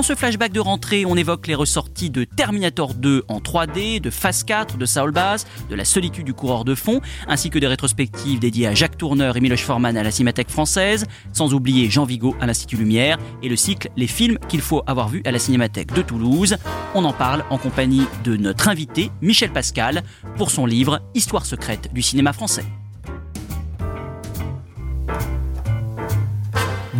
Dans ce flashback de rentrée, on évoque les ressorties de Terminator 2 en 3D, de Phase 4, de Saul Bass, de La solitude du coureur de fond, ainsi que des rétrospectives dédiées à Jacques Tourneur et Miloš Forman à la Cinémathèque française, sans oublier Jean Vigo à l'Institut Lumière, et le cycle Les films qu'il faut avoir vus à la Cinémathèque de Toulouse. On en parle en compagnie de notre invité, Michel Pascal, pour son livre Histoire secrète du cinéma français.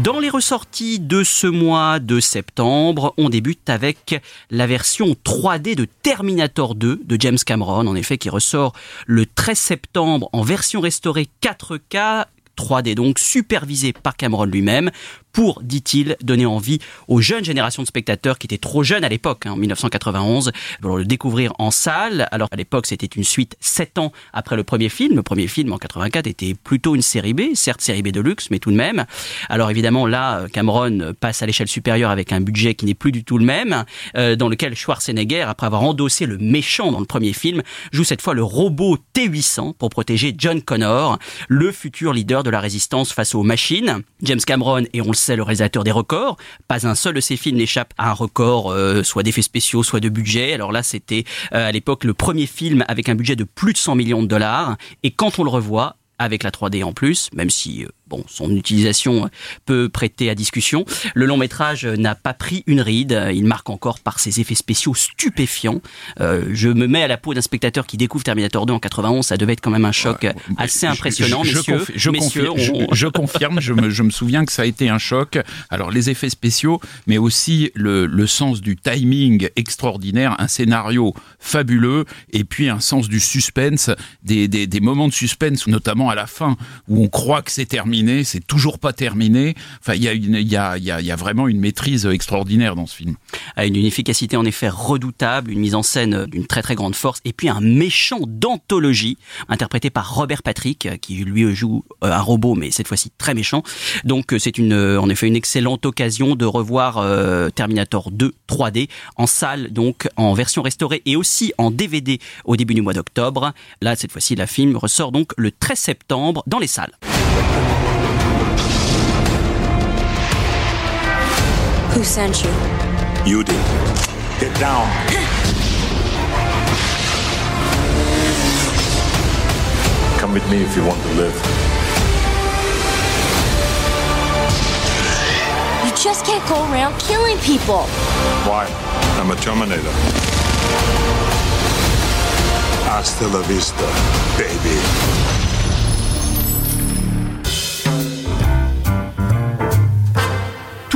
Dans les ressorties de ce mois de septembre, on débute avec la version 3D de Terminator 2 de James Cameron, en effet, qui ressort le 13 septembre en version restaurée 4K 3D, donc supervisé par Cameron lui-même, pour, dit-il, donner envie aux jeunes générations de spectateurs qui étaient trop jeunes à l'époque, hein, en 1991, pour le découvrir en salle. Alors à l'époque, c'était une suite sept ans après le premier film. Le premier film en 84 était plutôt une série B, certes série B de luxe, mais tout de même. Alors évidemment, là, Cameron passe à l'échelle supérieure avec un budget qui n'est plus du tout le même, euh, dans lequel Schwarzenegger, après avoir endossé le méchant dans le premier film, joue cette fois le robot T800 pour protéger John Connor, le futur leader de la résistance face aux machines. James Cameron, et on le sait, le réalisateur des records. Pas un seul de ses films n'échappe à un record, euh, soit d'effets spéciaux, soit de budget. Alors là, c'était euh, à l'époque le premier film avec un budget de plus de 100 millions de dollars. Et quand on le revoit, avec la 3D en plus, même si euh, bon, son utilisation peut prêter à discussion. Le long métrage n'a pas pris une ride. Il marque encore par ses effets spéciaux stupéfiants. Euh, je me mets à la peau d'un spectateur qui découvre Terminator 2 en 91. Ça devait être quand même un choc assez impressionnant, je, je, messieurs. confi- je messieurs, confirme, on- je, je confirme, je me, je me souviens que ça a été un choc. Alors les effets spéciaux, mais aussi le, le sens du timing extraordinaire, un scénario fabuleux, et puis un sens du suspense, des, des, des moments de suspense, notamment à la fin, où on croit que c'est terminé, c'est toujours pas terminé. Enfin, il y a, une- vraiment une maîtrise extraordinaire dans ce film. a une efficacité en effet redoutable, une mise en scène d'une très très grande force, et puis un méchant d'anthologie interprété par Robert Patrick, euh, qui lui joue euh, un robot, mais cette fois-ci très méchant. Donc euh, c'est une, euh, en effet une excellente occasion de revoir euh, Terminator 2 3D en salle, donc en version restaurée et aussi en DVD au début du mois d'octobre. Là cette fois-ci la film ressort donc le 13 septembre dans les salles. Who sent you? You did. Get down. Come with me if you want to live. You just can't go around killing people. Why? I'm a Terminator. Hasta la vista, baby.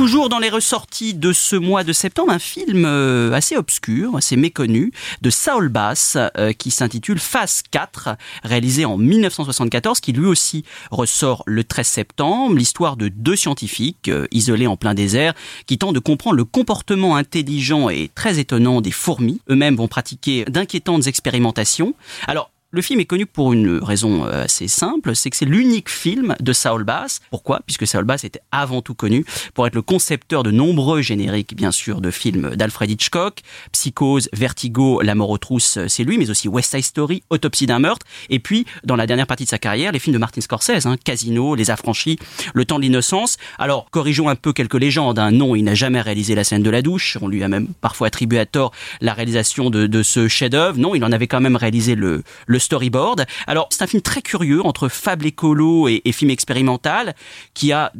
Toujours dans les ressorties de ce mois de septembre, un film euh, assez obscur, assez méconnu, de Saul Bass, euh, qui s'intitule Phase 4, réalisé en 1974, qui lui aussi ressort le 13 septembre. L'histoire de deux scientifiques euh, isolés en plein désert, qui tentent de comprendre le comportement intelligent et très étonnant des fourmis. Eux-mêmes vont pratiquer d'inquiétantes expérimentations. Alors, le film est connu pour une raison euh, assez simple, c'est que c'est l'unique film de Saul Bass. Pourquoi? Puisque Saul Bass était avant tout connu pour être le concepteur de nombreux génériques, bien sûr, de films d'Alfred Hitchcock, Psychose, Vertigo, La mort aux trousses, c'est lui, mais aussi West Side Story, Autopsie d'un meurtre, et puis, dans la dernière partie de sa carrière, les films de Martin Scorsese, hein, Casino, Les Affranchis, Le temps de l'innocence. Alors, corrigeons un peu quelques légendes. Hein. Non, il n'a jamais réalisé la scène de la douche. On lui a même parfois attribué à tort la réalisation de, de ce chef-d'œuvre. Non, il en avait quand même réalisé le, le storyboard. Alors, c'est un film très curieux entre fable écolo et, et film expérimental qui a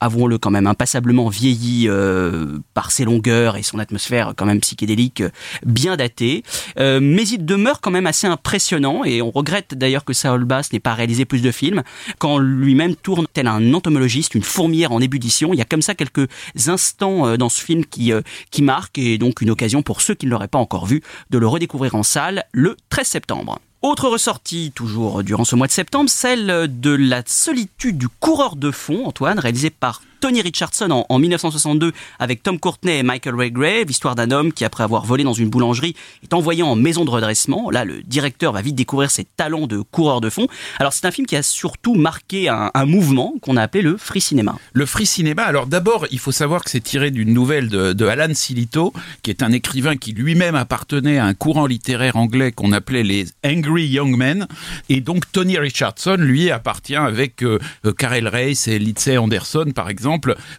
avouons-le quand même, impassablement vieilli euh, par ses longueurs et son atmosphère quand même psychédélique euh, bien datée. Euh, mais il demeure quand même assez impressionnant et on regrette d'ailleurs que Saul Bass n'ait pas réalisé plus de films quand lui-même tourne tel un entomologiste, une fourmière en ébullition. Il y a comme ça quelques instants dans ce film qui, qui marquent et donc une occasion pour ceux qui ne l'auraient pas encore vu de le redécouvrir en salle le 13 septembre. Autre ressortie, toujours durant ce mois de septembre, celle de la solitude du coureur de fond, Antoine, réalisé par Tony Richardson en, en, 1962 avec Tom Courtenay et Michael Redgrave, histoire d'un homme qui, après avoir volé dans une boulangerie, est envoyé en maison de redressement. Là, le directeur va vite découvrir ses talents de coureur de fond. Alors, c'est un film qui a surtout marqué un, mouvement qu'on a appelé le free cinéma. Le free cinéma, alors d'abord, il faut savoir que c'est tiré d'une nouvelle de, Alan Silito, qui est un écrivain qui lui-même appartenait à un courant littéraire anglais qu'on appelait les Angry Young Men. Et donc, Tony Richardson, lui, appartient avec euh, Karel Reis et Lindsay Anderson, par exemple,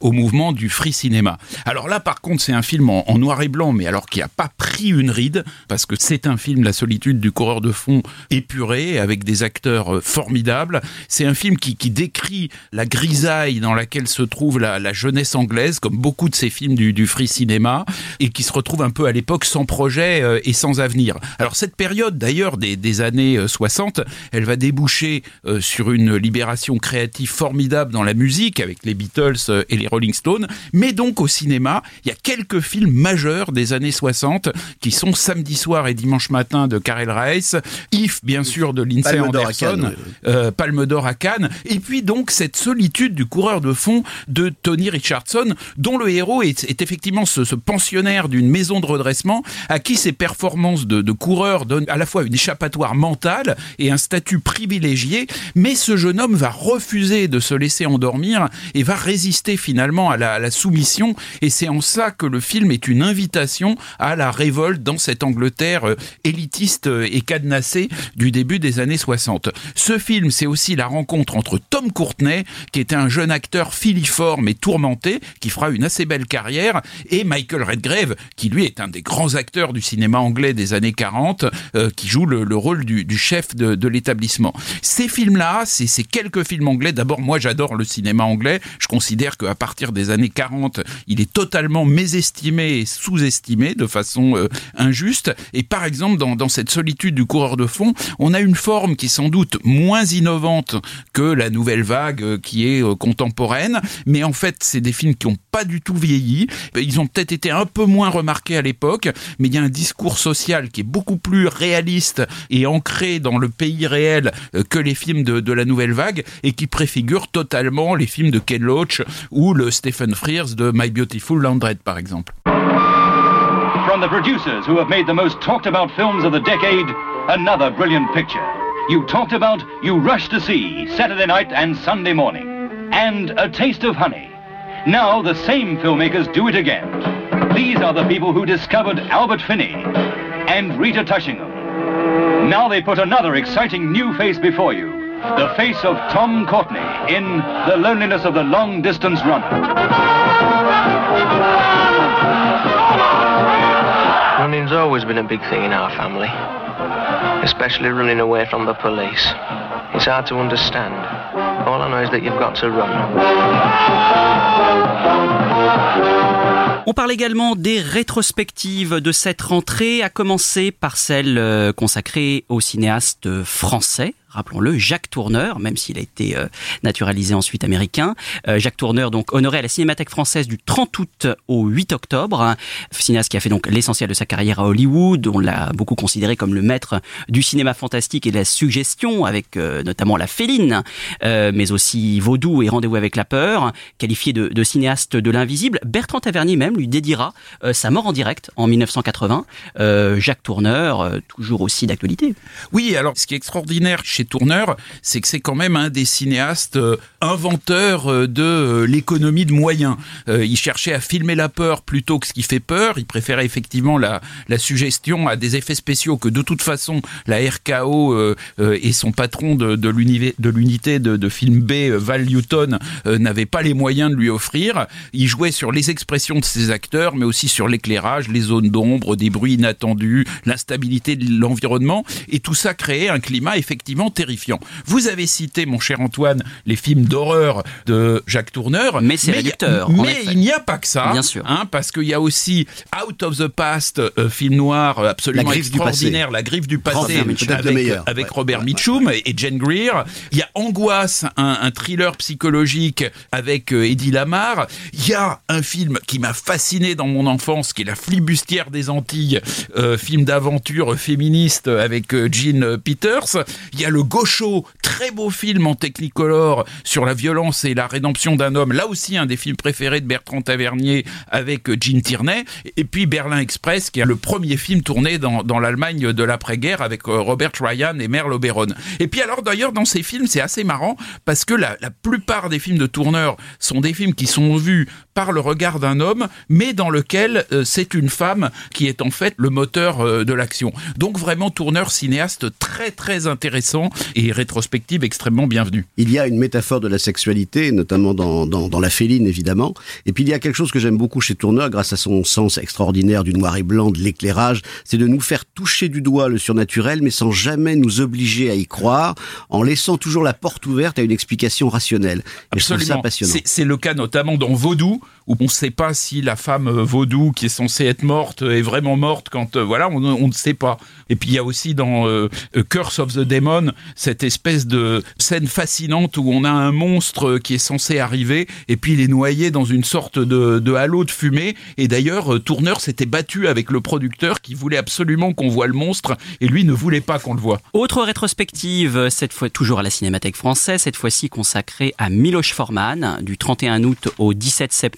au mouvement du free cinéma. Alors là, par contre, c'est un film en, noir et blanc, mais alors qui a pas pris une ride, parce que c'est un film, La solitude du coureur de fond, épuré, avec des acteurs euh, formidables. C'est un film qui, décrit la grisaille dans laquelle se trouve la, jeunesse anglaise, comme beaucoup de ces films du, free cinéma, et qui se retrouve un peu à l'époque sans projet euh, et sans avenir. Alors cette période, d'ailleurs, des, années 60, elle va déboucher euh, sur une libération créative formidable dans la musique, avec les Beatles, et les Rolling Stones, mais donc au cinéma, il y a quelques films majeurs des années 60 qui sont Samedi soir et Dimanche matin de Karel Reiss, If bien sûr de Lindsay Anderson, euh, Palme d'or à Cannes, et puis donc cette solitude du coureur de fond de Tony Richardson, dont le héros est, est effectivement ce, ce pensionnaire d'une maison de redressement à qui ses performances de, de coureur donnent à la fois une échappatoire mentale et un statut privilégié, mais ce jeune homme va refuser de se laisser endormir et va résister finalement à la, soumission et c'est en ça que le film est une invitation à la révolte dans cette Angleterre euh, élitiste euh, et cadenassée du début des années 60. Ce film, c'est aussi la rencontre entre Tom Courtenay, qui était un jeune acteur filiforme et tourmenté, qui fera une assez belle carrière, et Michael Redgrave, qui lui est un des grands acteurs du cinéma anglais des années 40, euh, qui joue le, le rôle du, chef de, l'établissement. Ces films-là, c'est ces quelques films anglais. D'abord, moi, j'adore le cinéma anglais. Je considère qu'à partir des années 40, il est totalement mésestimé et sous-estimé de façon euh, injuste. Et par exemple, dans, cette solitude du coureur de fond, on a une forme qui est sans doute moins innovante que la nouvelle vague euh, qui est euh, contemporaine, mais en fait, c'est des films qui n'ont pas du tout vieilli. Ils ont peut-être été un peu moins remarqués à l'époque, mais il y a un discours social qui est beaucoup plus réaliste et ancré dans le pays réel que les films de la nouvelle vague et qui préfigure totalement les films de Ken Loach ou le Stephen Frears de My Beautiful Landred par exemple. From the producers who have made the most talked about films of the decade, another brilliant picture. You talked about, you rushed to see Saturday night and Sunday morning. And A Taste of Honey. Now the same filmmakers do it again. These are the people who discovered Albert Finney and Rita Tushingham. Now they put another exciting new face before you. The face of Tom Courtney in The Loneliness of the Long Distance Runner. Running's always been a big thing in our family, especially running away from the police. It's hard to understand. All I know is that you've got to run. On parle également des rétrospectives de cette rentrée, à commencer par celle euh, consacrée aux cinéastes français rappelons-le, Jacques Tourneur, même s'il a été euh, naturalisé ensuite américain. Euh, Jacques Tourneur, donc honoré à la Cinémathèque française du 30 août au 8 octobre. Cinéaste qui a fait donc l'essentiel de sa carrière à Hollywood. On l'a beaucoup considéré comme le maître du cinéma fantastique et de la suggestion, avec notamment La Féline, euh, mais aussi Vaudou et Rendez-vous avec la peur. Qualifié de, cinéaste de l'invisible, Bertrand Tavernier même lui dédiera euh, sa mort en direct en 1980. Euh, Jacques Tourneur, euh, toujours aussi d'actualité. Oui, alors ce qui est extraordinaire chez Tourneur, c'est que c'est quand même un des cinéastes euh, inventeurs euh, de euh, l'économie de moyens. Euh, il cherchait à filmer la peur plutôt que ce qui fait peur. Il préférait effectivement la, suggestion à des effets spéciaux que de toute façon la RKO euh, euh, et son patron de, de l'univé- de l'unité de, de film B, euh, Val Newton, euh, n'avaient pas les moyens de lui offrir. Il jouait sur les expressions de ses acteurs, mais aussi sur l'éclairage, les zones d'ombre, des bruits inattendus, l'instabilité de l'environnement, et tout ça créait un climat effectivement terrifiant. Vous avez cité, mon cher Antoine, les films d'horreur de Jacques Tourneur, Mais c'est réducteur, Mais effet. il n'y a pas que ça, Bien sûr. hein, parce qu'il y a aussi Out of the Past, euh, film noir euh, absolument La griffe du passé. extraordinaire, La griffe du passé, avec, avec Ouais, Robert ouais, Mitchum et Jane Greer. Il y a Angoisse, un, thriller psychologique avec euh, Eddie Lamar. Il y a un film qui m'a fasciné dans mon enfance, qui est La flibustière des Antilles, euh, film d'aventure féministe avec euh, Jean Peters. Il y a Le Gaucho, très beau film en technicolor sur la violence et la rédemption d'un homme. Là aussi, un des films préférés de Bertrand Tavernier avec euh, Gene Tierney. Et puis Berlin Express, qui est le premier film tourné dans, dans l'Allemagne de l'après-guerre avec euh, Robert Ryan et Merle Oberon. Et puis alors d'ailleurs dans ces films c'est assez marrant parce que la, plupart des films de tourneur sont des films qui sont vus par le regard d'un homme mais dans lequel euh, c'est une femme qui est en fait le moteur euh, de l'action. Donc vraiment tourneur cinéaste très très intéressant et rétrospective extrêmement bienvenue. Il y a une métaphore de la sexualité, notamment dans, dans, dans la féline, évidemment. Et puis il y a quelque chose que j'aime beaucoup chez Tourneur, grâce à son sens extraordinaire du noir et blanc, de l'éclairage, c'est de nous faire toucher du doigt le surnaturel, mais sans jamais nous obliger à y croire, en laissant toujours la porte ouverte à une explication rationnelle. Et je trouve ça Absolument. C'est le cas notamment dans Vaudou, où on ne sait pas si la femme euh, Vaudou qui est censée être morte est vraiment morte quand euh, voilà, on, ne sait pas. Et puis il y a aussi dans euh, Curse of the Demon cette espèce de scène fascinante où on a un monstre euh, qui est censé arriver et puis il est noyé dans une sorte de, halo de fumée. Et d'ailleurs, euh, Tourneur s'était battu avec le producteur qui voulait absolument qu'on voit le monstre et lui ne voulait pas qu'on le voit. Autre rétrospective, cette fois toujours à la Cinémathèque française, cette fois-ci consacrée à Miloš Forman, du 31 août au 17 septembre.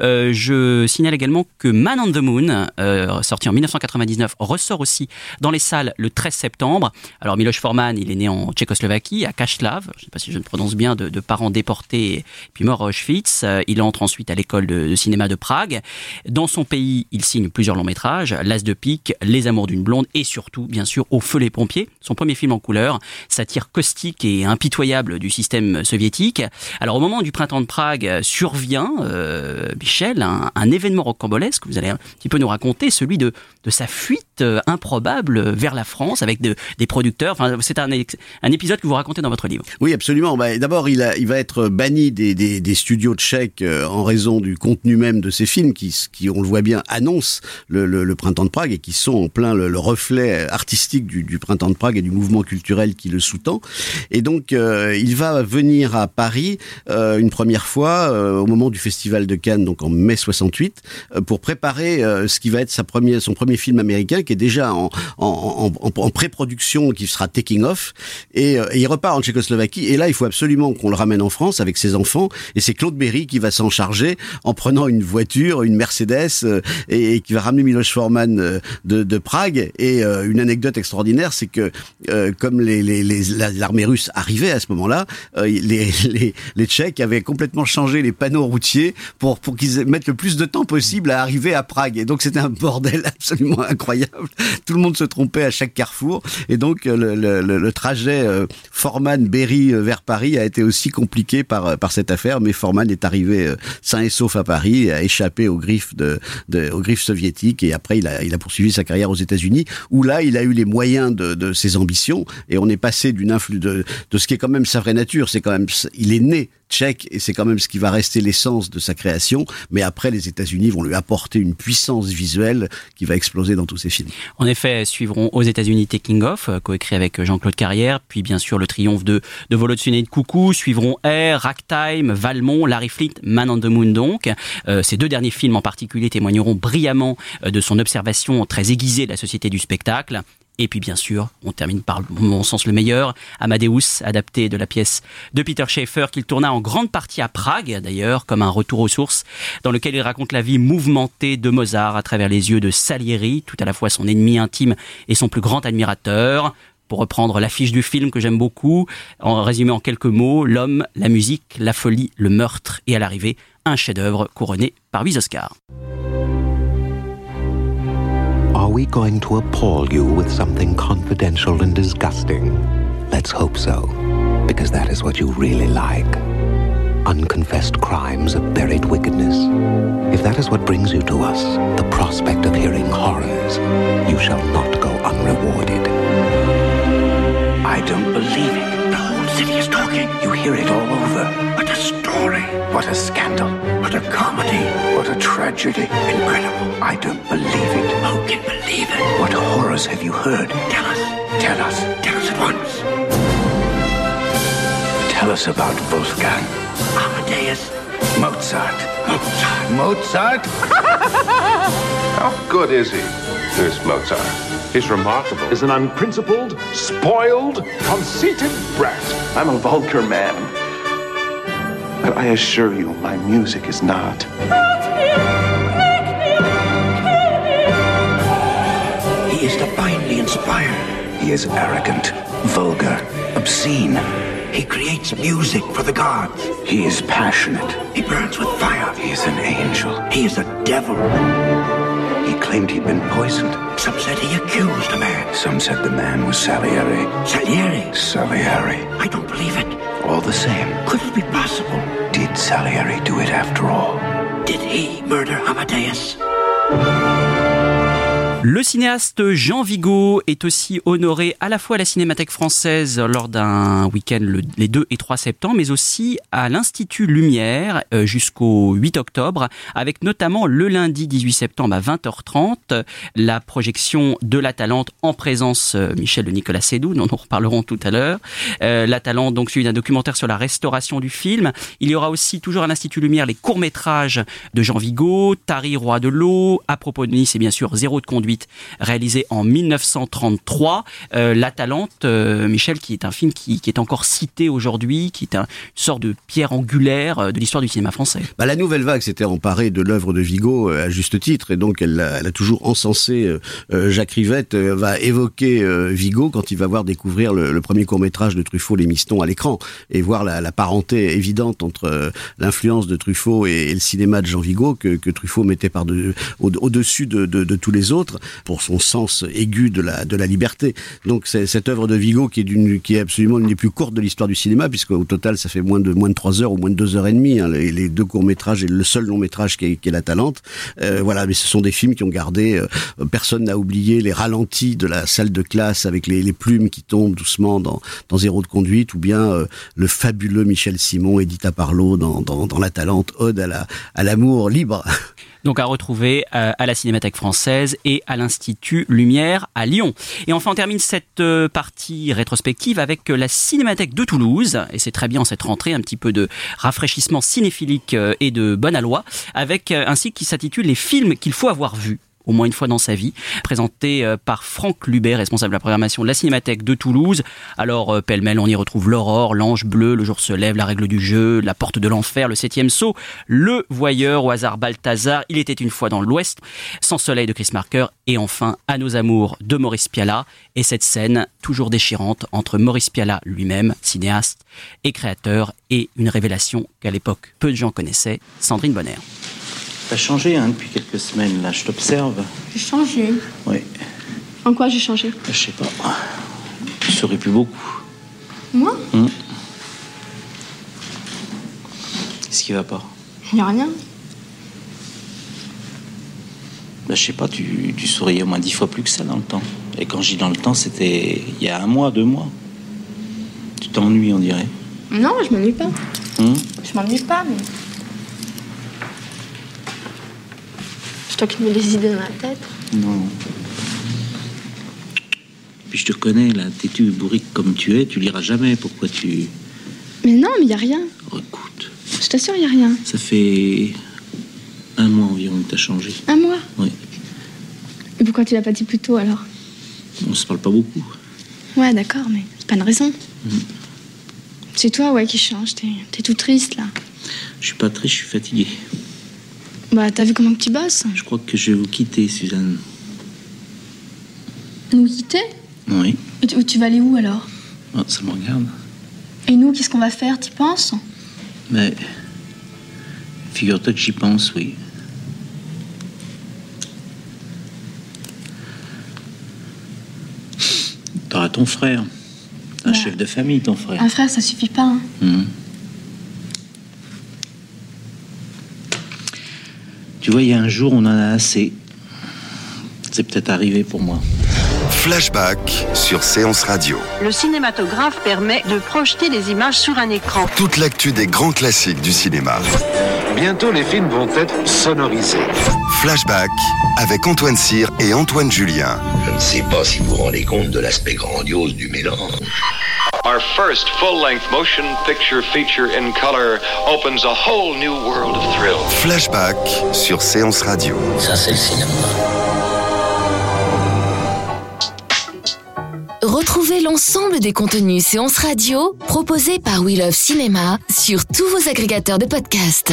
Euh, je signale également que Man on the Moon, euh, sorti en 1999, ressort aussi dans les salles le 13 septembre. Alors Miloš Forman, il est né en Tchécoslovaquie, à Kaslav, je ne sais pas si je le prononce bien, de, parents déportés puis mort à Auschwitz. Euh, il entre ensuite à l'école de, cinéma de Prague. Dans son pays, il signe plusieurs longs métrages, L'As de pique, Les Amours d'une blonde et surtout, bien sûr, Au feu les pompiers, son premier film en couleur, satire caustique et impitoyable du système soviétique. Alors au moment du printemps de Prague survient, Michel, un, un événement rocambolesque, vous allez un petit peu nous raconter, celui de, de sa fuite euh, improbable vers la France avec de- des producteurs. Enfin, c'est un, un épisode que vous racontez dans votre livre. Oui, absolument. Bah, D'abord, il, va être banni des, des, des studios tchèques euh, en raison du contenu même de ses films qui, on le voit bien, annoncent le, le, printemps de Prague et qui sont en plein le, le reflet artistique du, du printemps de Prague et du mouvement culturel qui le sous-tend. Et donc, euh, il va venir à Paris euh, une première fois euh, au moment du Festival de Cannes, donc en mai 68, euh, pour préparer euh, ce qui va être sa son premier film américain qui est déjà en, pré-production, qui sera taking off. Et, euh, et il repart en Tchécoslovaquie. Et là, il faut absolument qu'on le ramène en France avec ses enfants. Et c'est Claude Berry qui va s'en charger en prenant une voiture, une Mercedes, euh, et, et qui va ramener Miloš Forman euh, de, de Prague. Et une anecdote extraordinaire, c'est que comme les, les, les- l'armée russe arrivait à ce moment-là, les, les, les Tchèques avaient complètement changé les panneaux routiers pour, pour qu'ils mettent le plus de temps possible à arriver à Prague. Et donc c'était un bordel absolument incroyable. Tout le monde se trompait à chaque carrefour. Et donc euh, le, trajet euh, Forman-Berry euh, vers Paris a été aussi compliqué par, par cette affaire. Mais Forman est arrivé sain et sauf à Paris, a échappé aux griffes, de, aux griffes soviétiques. Et après, il a, il a poursuivi sa carrière aux États-Unis, où là, il a eu les moyens de, de ses ambitions. Et on est passé d'une influ de, de ce qui est quand même sa vraie nature. C'est quand même, il est né tchèque et c'est quand même ce qui va rester l'essence de sa création. Mais après, les États-Unis vont lui apporter une puissance visuelle qui va exploser dans tous ses films. En effet, suivront aux États-Unis Taking Off, euh, coécrit avec Jean-Claude Carrière, puis bien sûr le triomphe de, de et de Coucou, suivront Air, Ragtime, Valmont, Larry Fleet, Man on the Moon donc. Euh, ces deux derniers films en particulier témoigneront brillamment euh, de son observation très aiguisée de la société du spectacle. Et puis bien sûr, on termine par mon sens le meilleur, Amadeus, adapté de la pièce de Peter Schaeffer qu'il tourna en grande partie à Prague d'ailleurs, comme un retour aux sources, dans lequel il raconte la vie mouvementée de Mozart à travers les yeux de Salieri, tout à la fois son ennemi intime et son plus grand admirateur. Pour reprendre l'affiche du film que j'aime beaucoup, en résumé en quelques mots, l'homme, la musique, la folie, le meurtre et à l'arrivée, un chef-d'œuvre couronné par huit Oscars. Are we going to appall you with something confidential and disgusting? Let's hope so, because that is what you really like. Unconfessed crimes of buried wickedness. If that is what brings you to us, the prospect of hearing horrors, you shall not go unrewarded. I don't believe it. You hear it all over. What a story. What a scandal. What a comedy. What a tragedy. Incredible. I don't believe it. Who can believe it? What horrors have you heard? Tell us. Tell us. Tell us at once. Tell us about Wolfgang. Amadeus. Mozart. Mozart. Mozart? How good is he, this Mozart? He's remarkable. Is an unprincipled, spoiled, conceited brat. I'm a vulgar man. But I assure you, my music is not. He is divinely inspired. He is arrogant, vulgar, obscene. He creates music for the gods. He is passionate. He burns with fire. He is an angel. He is a devil. He claimed he'd been poisoned. Some said he accused a man. Some said the man was Salieri. Salieri? Salieri. I don't believe it. All the same. Could it be possible? Did Salieri do it after all? Did he murder Amadeus? Le cinéaste Jean Vigo est aussi honoré à la fois à la Cinémathèque française lors d'un week-end le, les 2 et 3 septembre, mais aussi à l'Institut Lumière euh, jusqu'au 8 octobre, avec notamment le lundi 18 septembre à 20h30 la projection de La Talente en présence euh, Michel de Nicolas Sédou, dont nous reparlerons tout à l'heure. Euh, La Talente, donc suivi d'un documentaire sur la restauration du film. Il y aura aussi toujours à l'Institut Lumière les courts-métrages de Jean Vigo, Tari, Roi de l'eau, à propos de Nice et bien sûr Zéro de conduite réalisé en 1933. Euh, La Talente, euh, Michel, qui est un film qui, est encore cité aujourd'hui, qui est un, une sorte de pierre angulaire euh, de l'histoire du cinéma français. Bah, la nouvelle vague s'était emparée de l'œuvre de Vigo à juste titre, et donc elle, a- toujours encensé Jacques Rivette, va évoquer Vigo quand il va voir découvrir le, premier court-métrage de Truffaut, Les Mistons, à l'écran, et voir la, parenté évidente entre l'influence de Truffaut et, le cinéma de Jean Vigo que, Truffaut mettait au, au-dessus de, de, de tous les autres pour son sens aigu de la, de la liberté. Donc c'est cette œuvre de Vigo qui est, d'une, qui est absolument une des plus courtes de l'histoire du cinéma, puisqu'au total ça fait moins de moins de trois heures ou moins de deux heures et demie. hein, les, les deux courts métrages et le seul long métrage qui est, qui est La Talente. Euh, voilà, mais ce sont des films qui ont gardé. euh, personne n'a oublié les ralentis de la salle de classe avec les, les plumes qui tombent doucement dans, dans Zéro de conduite, ou bien euh, le fabuleux Michel Simon, Edith Parlo dans, dans, dans La Talente, ode à la à l'amour libre. Donc à retrouver euh, à la Cinémathèque française et à l'Institut Lumière à Lyon. Et enfin on termine cette euh, partie rétrospective avec euh, la Cinémathèque de Toulouse, et c'est très bien en cette rentrée, un petit peu de rafraîchissement cinéphilique et de bonne aloi, avec un cycle qui s'intitule Les films qu'il faut avoir vus au moins une fois dans sa vie, présenté euh, par Franck Lubert, responsable de la programmation de la Cinémathèque de Toulouse. Alors, euh, pêle-mêle, on y retrouve L'Aurore, L'Ange Bleu, Le Jour se lève, La Règle du Jeu, La Porte de l'Enfer, Le Septième Saut, Le Voyeur, au hasard Balthazar, Il était une fois dans l'Ouest, Sans Soleil de Chris Marker, et enfin À nos amours de Maurice Pialat, et cette scène toujours déchirante entre Maurice Pialat lui-même, cinéaste et créateur, et une révélation qu'à l'époque peu de gens connaissaient, Sandrine Bonner. T'as changé hein, depuis quelques semaines, là, je t'observe. J'ai changé. Oui, En quoi j'ai changé? Je sais pas. Tu souris plus beaucoup. Moi? Hmm. Qu'est-ce qui va pas? Y a rien. Bah, Je sais pas, tu, tu souriais au moins dix fois plus que ça dans le temps. Et quand je dis dans le temps, c'était il y a un mois, deux mois. Tu t'ennuies, on dirait. Non, je m'ennuie pas. Hum Je m'ennuie pas, mais. Toi qui me mets les idées dans la tête. Non. Puis je te connais, là, têtu, bourrique comme tu es, tu liras jamais. Pourquoi tu. Mais non, mais y a rien. Oh, écoute, Je t'assure, y a rien. ça fait un mois environ que t'as changé. Un mois Oui. Et pourquoi tu l'as pas dit plus tôt alors? On se parle pas beaucoup. Ouais, d'accord, mais c'est pas une raison. Mhm. C'est toi, ouais, qui change. T'es t'es tout triste, là. Je suis pas triste, je suis fatigué. Bah, t'as vu comment que tu bosses? Je crois que je vais vous quitter, Suzanne. Nous quitter? Oui. Et tu, tu vas aller où alors? Oh, ça me regarde. Et nous, qu'est-ce qu'on va faire, t'y penses? Mais. Figure-toi que j'y pense, oui. T'auras ton frère. Un Ouais. chef de famille, ton frère. Un frère, ça suffit pas. hein. Mhm. Tu vois, il y a un jour, on en a assez. C'est peut-être arrivé pour moi. Flashback sur Séance Radio. Le cinématographe permet de projeter les images sur un écran. Toute l'actu des grands classiques du cinéma. Bientôt, les films vont être sonorisés. Flashback avec Antoine Cyr et Antoine Julien. Je ne sais pas si vous vous rendez compte de l'aspect grandiose du mélange. Our first full-length motion picture feature in color opens a whole new world of thrill. Flashback sur Séance Radio. Ça, c'est le cinéma. Retrouvez l'ensemble des contenus séances radio proposés par We Love Cinéma sur tous vos agrégateurs de podcasts.